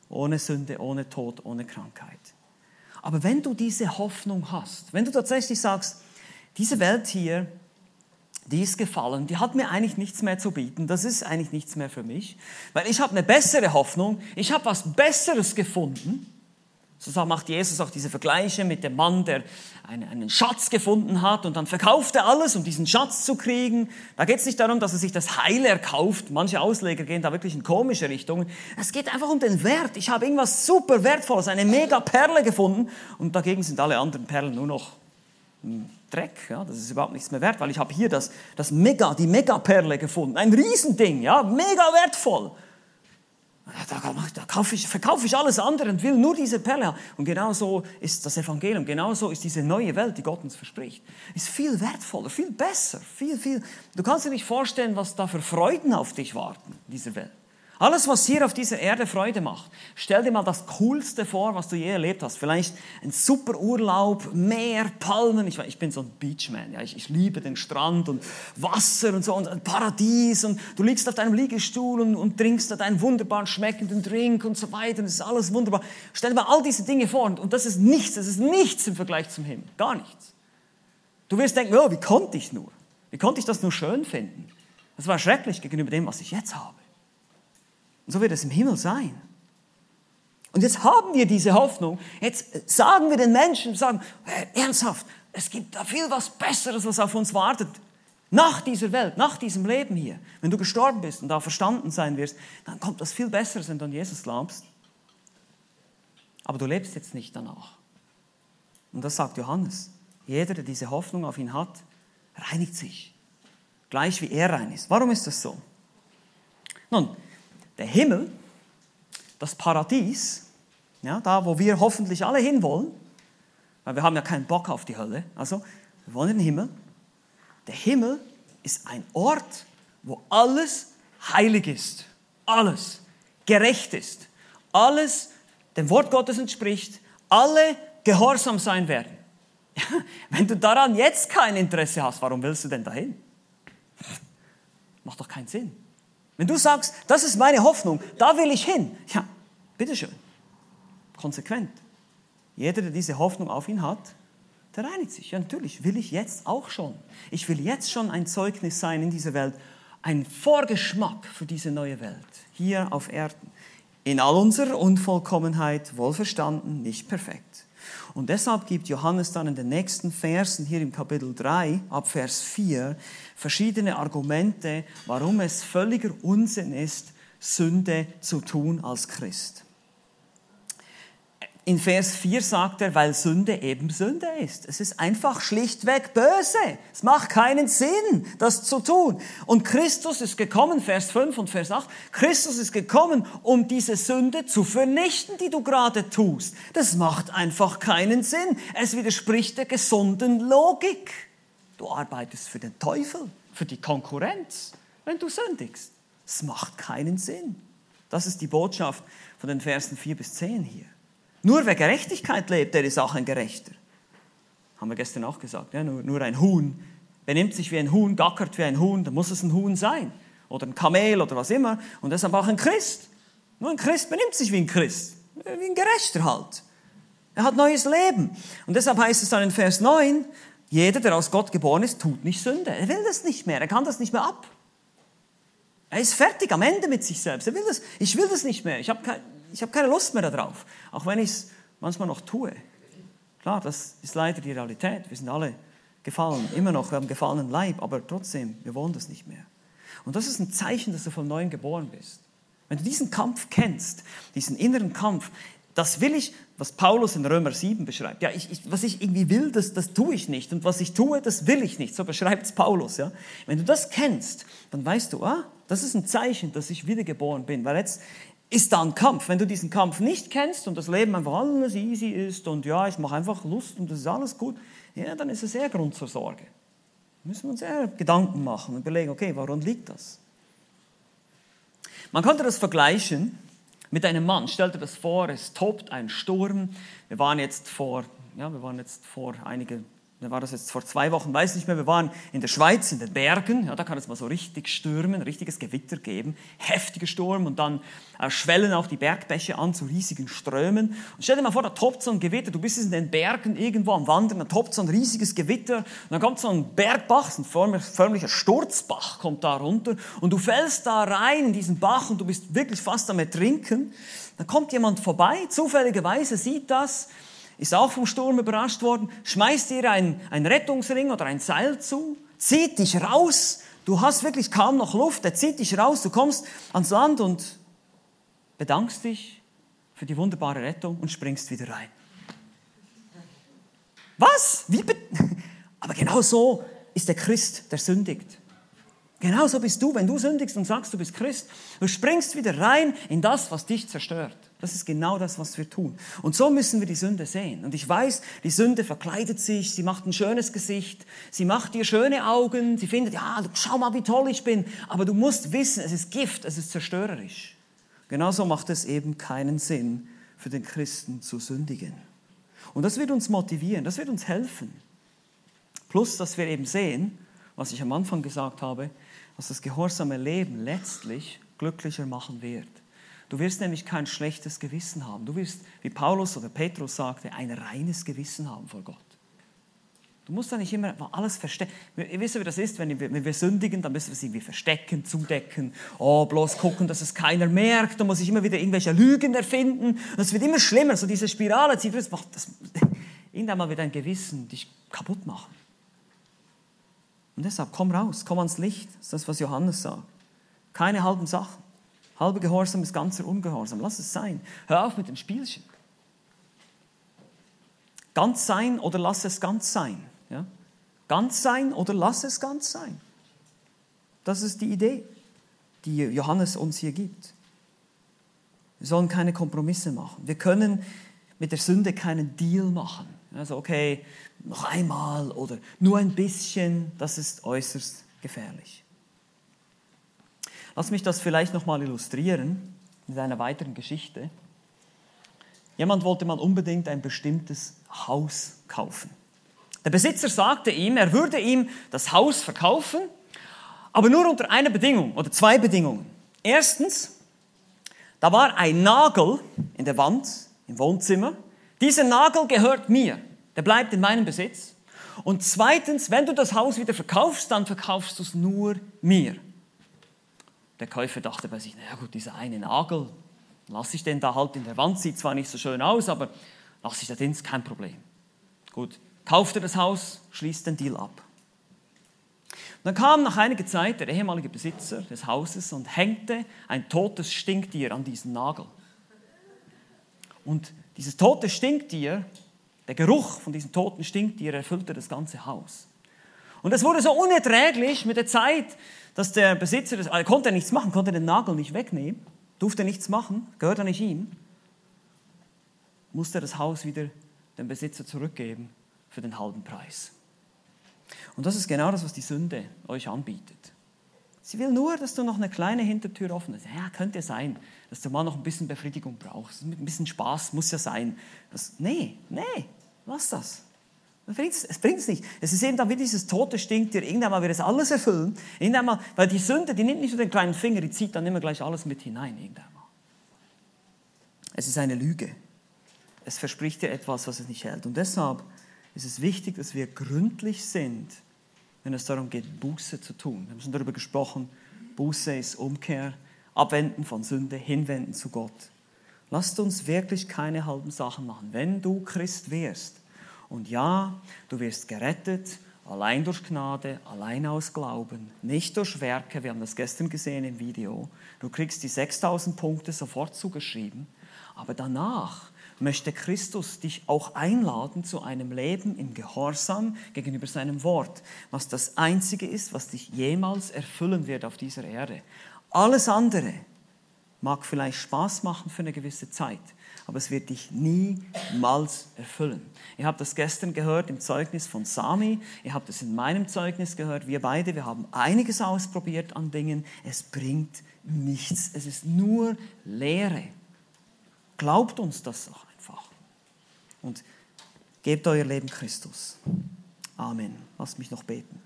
Ohne Sünde, ohne Tod, ohne Krankheit. Aber wenn du diese Hoffnung hast, wenn du tatsächlich sagst, diese Welt hier, die ist gefallen, die hat mir eigentlich nichts mehr zu bieten, das ist eigentlich nichts mehr für mich, weil ich habe eine bessere Hoffnung, ich habe was Besseres gefunden, so macht Jesus auch diese Vergleiche mit dem Mann, der einen, Schatz gefunden hat und dann verkauft er alles, um diesen Schatz zu kriegen. Da geht es nicht darum, dass er sich das Heil erkauft. Manche Ausleger gehen da wirklich in komische Richtungen. Es geht einfach um den Wert. Ich habe irgendwas super Wertvolles, eine mega Perle gefunden und dagegen sind alle anderen Perlen nur noch Dreck. Ja, das ist überhaupt nichts mehr wert, weil ich habe hier das, das Mega, die Megaperle gefunden. Ein Riesending, ja, mega wertvoll. Da, da ich, verkaufe ich alles andere und will nur diese Perle haben. Und genau so ist das Evangelium, genau so ist diese neue Welt, die Gott uns verspricht. Ist viel wertvoller, viel besser, viel, viel. Du kannst dir nicht vorstellen, was da für Freuden auf dich warten dieser Welt. Alles, was hier auf dieser Erde Freude macht. Stell dir mal das Coolste vor, was du je erlebt hast. Vielleicht ein super Urlaub, Meer, Palmen. Ich, ich bin so ein Beachman. Ja. Ich, ich, liebe den Strand und Wasser und so und ein Paradies. Und du liegst auf deinem Liegestuhl und, und trinkst da deinen wunderbaren schmeckenden Drink und so weiter. Und es ist alles wunderbar. Stell dir mal all diese Dinge vor. Und, und das ist nichts. Das ist nichts im Vergleich zum Himmel. Gar nichts. Du wirst denken, oh, wie konnte ich nur? Wie konnte ich das nur schön finden? Das war schrecklich gegenüber dem, was ich jetzt habe. Und so wird es im Himmel sein. Und jetzt haben wir diese Hoffnung. Jetzt sagen wir den Menschen, sagen, ernsthaft, es gibt da viel was Besseres, was auf uns wartet. Nach dieser Welt, nach diesem Leben hier. Wenn du gestorben bist und da verstanden sein wirst, dann kommt das viel Besseres, wenn du an Jesus glaubst. Aber du lebst jetzt nicht danach. Und das sagt Johannes. Jeder, der diese Hoffnung auf ihn hat, reinigt sich. Gleich wie er rein ist. Warum ist das so? Nun, der Himmel, das Paradies, ja, da wo wir hoffentlich alle hinwollen, weil wir haben ja keinen Bock auf die Hölle, also wir wollen den Himmel. Der Himmel ist ein Ort, wo alles heilig ist, alles gerecht ist, alles dem Wort Gottes entspricht, alle gehorsam sein werden. Wenn du daran jetzt kein Interesse hast, warum willst du denn dahin? Macht doch keinen Sinn. Wenn du sagst, das ist meine Hoffnung, da will ich hin, ja, bitteschön. Konsequent. Jeder, der diese Hoffnung auf ihn hat, der reinigt sich. Ja, natürlich will ich jetzt auch schon. Ich will jetzt schon ein Zeugnis sein in dieser Welt, ein Vorgeschmack für diese neue Welt, hier auf Erden. In all unserer Unvollkommenheit, wohlverstanden, nicht perfekt. Und deshalb gibt Johannes dann in den nächsten Versen hier im Kapitel 3 ab Vers 4 verschiedene Argumente, warum es völliger Unsinn ist, Sünde zu tun als Christ. In Vers 4 sagt er, weil Sünde eben Sünde ist. Es ist einfach schlichtweg böse. Es macht keinen Sinn, das zu tun. Und Christus ist gekommen, Vers 5 und Vers 8, Christus ist gekommen, um diese Sünde zu vernichten, die du gerade tust. Das macht einfach keinen Sinn. Es widerspricht der gesunden Logik. Du arbeitest für den Teufel, für die Konkurrenz, wenn du sündigst. Es macht keinen Sinn. Das ist die Botschaft von den Versen 4 bis 10 hier. Nur wer Gerechtigkeit lebt, der ist auch ein Gerechter. Haben wir gestern auch gesagt. Ja? Nur, nur ein Huhn benimmt sich wie ein Huhn, gackert wie ein Huhn, dann muss es ein Huhn sein. Oder ein Kamel oder was immer. Und deshalb auch ein Christ. Nur ein Christ benimmt sich wie ein Christ. Wie ein Gerechter halt. Er hat neues Leben. Und deshalb heißt es dann in Vers 9, jeder, der aus Gott geboren ist, tut nicht Sünde. Er will das nicht mehr. Er kann das nicht mehr ab. Er ist fertig, am Ende mit sich selbst. Er will das, ich will das nicht mehr. Ich habe kein, ich habe keine Lust mehr darauf, auch wenn ich es manchmal noch tue. Klar, das ist leider die Realität. Wir sind alle gefallen, immer noch, wir haben gefallenen Leib, aber trotzdem, wir wollen das nicht mehr. Und das ist ein Zeichen, dass du von neuem geboren bist. Wenn du diesen Kampf kennst, diesen inneren Kampf, das will ich, was Paulus in Römer 7 beschreibt. Ja, ich, ich, was ich irgendwie will, das, das tue ich nicht. Und was ich tue, das will ich nicht. So beschreibt es Paulus. Ja? Wenn du das kennst, dann weißt du, ah, das ist ein Zeichen, dass ich wiedergeboren bin. Weil jetzt, ist da ein Kampf. Wenn du diesen Kampf nicht kennst und das Leben einfach alles easy ist und ja, ich mache einfach Lust und das ist alles gut, ja, dann ist es eher Grund zur Sorge. Da müssen wir uns eher Gedanken machen und überlegen, okay, woran liegt das? Man könnte das vergleichen mit einem Mann. Stell dir das vor, es tobt ein Sturm. Wir waren jetzt vor, ja, wir waren jetzt vor einigen da war das jetzt vor zwei Wochen, weiß nicht mehr, wir waren in der Schweiz, in den Bergen, ja, da kann es mal so richtig stürmen, richtiges Gewitter geben, heftiger Sturm und dann äh, schwellen auch die Bergbäche an zu riesigen Strömen. Und stell dir mal vor, da tobt so ein Gewitter, du bist in den Bergen irgendwo am Wandern, da tobt so ein riesiges Gewitter. Und dann kommt so ein Bergbach, so ein förmlich, förmlicher Sturzbach kommt da runter. Und du fällst da rein in diesen Bach und du bist wirklich fast am Ertrinken. Dann kommt jemand vorbei, zufälligerweise sieht das, ist auch vom Sturm überrascht worden, schmeißt dir ein, ein Rettungsring oder ein Seil zu, zieht dich raus, du hast wirklich kaum noch Luft, er zieht dich raus, du kommst ans Land und bedankst dich für die wunderbare Rettung und springst wieder rein. Was? Wie? Aber genau so ist der Christ, der sündigt. Genauso bist du, wenn du sündigst und sagst, du bist Christ. Du springst wieder rein in das, was dich zerstört. Das ist genau das, was wir tun. Und so müssen wir die Sünde sehen. Und ich weiß, die Sünde verkleidet sich, sie macht ein schönes Gesicht, sie macht dir schöne Augen, sie findet, ja, schau mal, wie toll ich bin. Aber du musst wissen, es ist Gift, es ist zerstörerisch. Genauso macht es eben keinen Sinn für den Christen zu sündigen. Und das wird uns motivieren, das wird uns helfen. Plus, dass wir eben sehen, was ich am Anfang gesagt habe, dass das gehorsame Leben letztlich glücklicher machen wird. Du wirst nämlich kein schlechtes Gewissen haben. Du wirst, wie Paulus oder Petrus sagte, ein reines Gewissen haben vor Gott. Du musst da nicht immer alles verstecken. Ihr wisst, wie das ist, wenn wir, wenn wir sündigen, dann müssen wir es irgendwie verstecken, zudecken. Oh, bloß gucken, dass es keiner merkt. Da muss ich immer wieder irgendwelche Lügen erfinden. Und es wird immer schlimmer. So diese Spirale zieht. Das macht das, irgendwann mal wird dein Gewissen dich kaputt machen. Und deshalb komm raus, komm ans Licht. Das ist das, was Johannes sagt. Keine halben Sachen. Halbe Gehorsam ist ganzer Ungehorsam. Lass es sein. Hör auf mit dem Spielchen. Ganz sein oder lass es ganz sein. Ja? Ganz sein oder lass es ganz sein. Das ist die Idee, die Johannes uns hier gibt. Wir sollen keine Kompromisse machen. Wir können mit der Sünde keinen Deal machen. Also okay, noch einmal oder nur ein bisschen, das ist äußerst gefährlich. Lass mich das vielleicht noch mal illustrieren mit einer weiteren Geschichte. Jemand wollte mal unbedingt ein bestimmtes Haus kaufen. Der Besitzer sagte ihm, er würde ihm das Haus verkaufen, aber nur unter einer Bedingung oder zwei Bedingungen. Erstens, da war ein Nagel in der Wand im Wohnzimmer. Dieser Nagel gehört mir, der bleibt in meinem Besitz. Und zweitens, wenn du das Haus wieder verkaufst, dann verkaufst du es nur mir. Der Käufer dachte bei sich, naja gut, dieser eine Nagel, lasse ich den da halt in der Wand, sieht zwar nicht so schön aus, aber lasse ich da drin, kein Problem. Gut, kaufte das Haus, schließt den Deal ab. Dann kam nach einiger Zeit der ehemalige Besitzer des Hauses und hängte ein totes Stinktier an diesen Nagel. Und dieses tote Stinktier, der Geruch von diesem toten Stinktier erfüllte das ganze Haus. Und es wurde so unerträglich mit der Zeit, dass der Besitzer, er konnte nichts machen, konnte den Nagel nicht wegnehmen, durfte nichts machen, gehörte nicht ihm, musste das Haus wieder dem Besitzer zurückgeben für den halben Preis. Und das ist genau das, was die Sünde euch anbietet. Sie will nur, dass du noch eine kleine Hintertür offen hast. Ja, könnte sein, dass du mal noch ein bisschen Befriedigung brauchst. Ein bisschen Spaß muss ja sein. Das, nee, nee, lass das. Es bringt es nicht. Es ist eben dann wie dieses tote Stinktier. Irgendwann mal wird es alles erfüllen. Irgendwann mal, weil die Sünde, die nimmt nicht nur den kleinen Finger, die zieht dann immer gleich alles mit hinein. Irgendwann mal. Es ist eine Lüge. Es verspricht dir etwas, was es nicht hält. Und deshalb ist es wichtig, dass wir gründlich sind, wenn es darum geht, Buße zu tun. Wir haben schon darüber gesprochen, Buße ist Umkehr, Abwenden von Sünde, hinwenden zu Gott. Lasst uns wirklich keine halben Sachen machen. Wenn du Christ wirst, und ja, du wirst gerettet, allein durch Gnade, allein aus Glauben, nicht durch Werke, wir haben das gestern gesehen im Video, du kriegst die 6000 Punkte sofort zugeschrieben, aber danach möchte Christus dich auch einladen zu einem Leben im Gehorsam gegenüber seinem Wort, was das Einzige ist, was dich jemals erfüllen wird auf dieser Erde. Alles andere mag vielleicht Spaß machen für eine gewisse Zeit, aber es wird dich niemals erfüllen. Ihr habt das gestern gehört im Zeugnis von Sami, ihr habt es in meinem Zeugnis gehört, wir beide, wir haben einiges ausprobiert an Dingen, es bringt nichts, es ist nur Leere. Glaubt uns das doch und gebt euer Leben Christus. Amen. Lasst mich noch beten.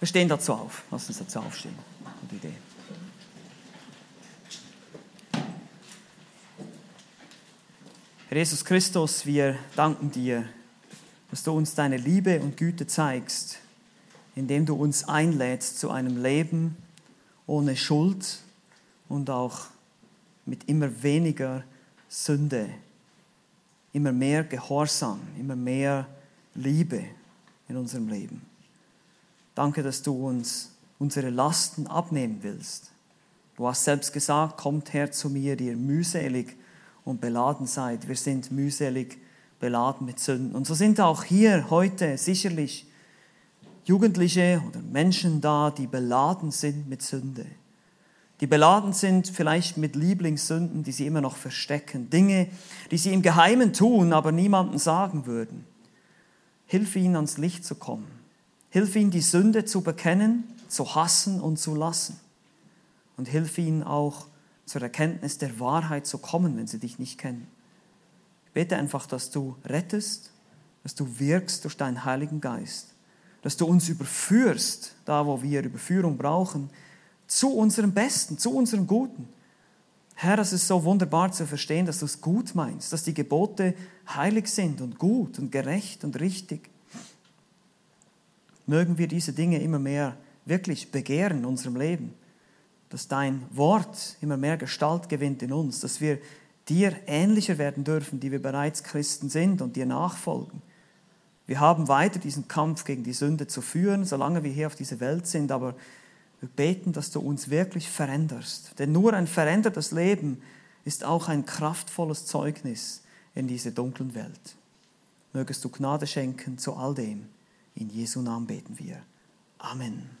Wir stehen dazu auf. Lasst uns dazu aufstehen. Gute Idee. Herr Jesus Christus, wir danken dir, dass du uns deine Liebe und Güte zeigst, indem du uns einlädst zu einem Leben ohne Schuld und auch mit immer weniger Sünde immer mehr Gehorsam, immer mehr Liebe in unserem Leben. Danke, dass du uns unsere Lasten abnehmen willst. Du hast selbst gesagt, kommt her zu mir, die ihr mühselig und beladen seid. Wir sind mühselig beladen mit Sünden. Und so sind auch hier heute sicherlich Jugendliche oder Menschen da, die beladen sind mit Sünde die beladen sind vielleicht mit Lieblingssünden, die sie immer noch verstecken, Dinge, die sie im Geheimen tun, aber niemandem sagen würden. Hilf ihnen ans Licht zu kommen. Hilf ihnen die Sünde zu bekennen, zu hassen und zu lassen. Und hilf ihnen auch zur Erkenntnis der Wahrheit zu kommen, wenn sie dich nicht kennen. Ich bete einfach, dass du rettest, dass du wirkst durch deinen Heiligen Geist, dass du uns überführst, da wo wir Überführung brauchen, zu unserem Besten, zu unserem Guten. Herr, es ist so wunderbar zu verstehen, dass du es gut meinst, dass die Gebote heilig sind und gut und gerecht und richtig. Mögen wir diese Dinge immer mehr wirklich begehren in unserem Leben, dass dein Wort immer mehr Gestalt gewinnt in uns, dass wir dir ähnlicher werden dürfen, die wir bereits Christen sind und dir nachfolgen. Wir haben weiter diesen Kampf gegen die Sünde zu führen, solange wir hier auf dieser Welt sind, aber wir beten, dass du uns wirklich veränderst. Denn nur ein verändertes Leben ist auch ein kraftvolles Zeugnis in dieser dunklen Welt. Mögest du Gnade schenken zu all dem. In Jesu Namen beten wir. Amen.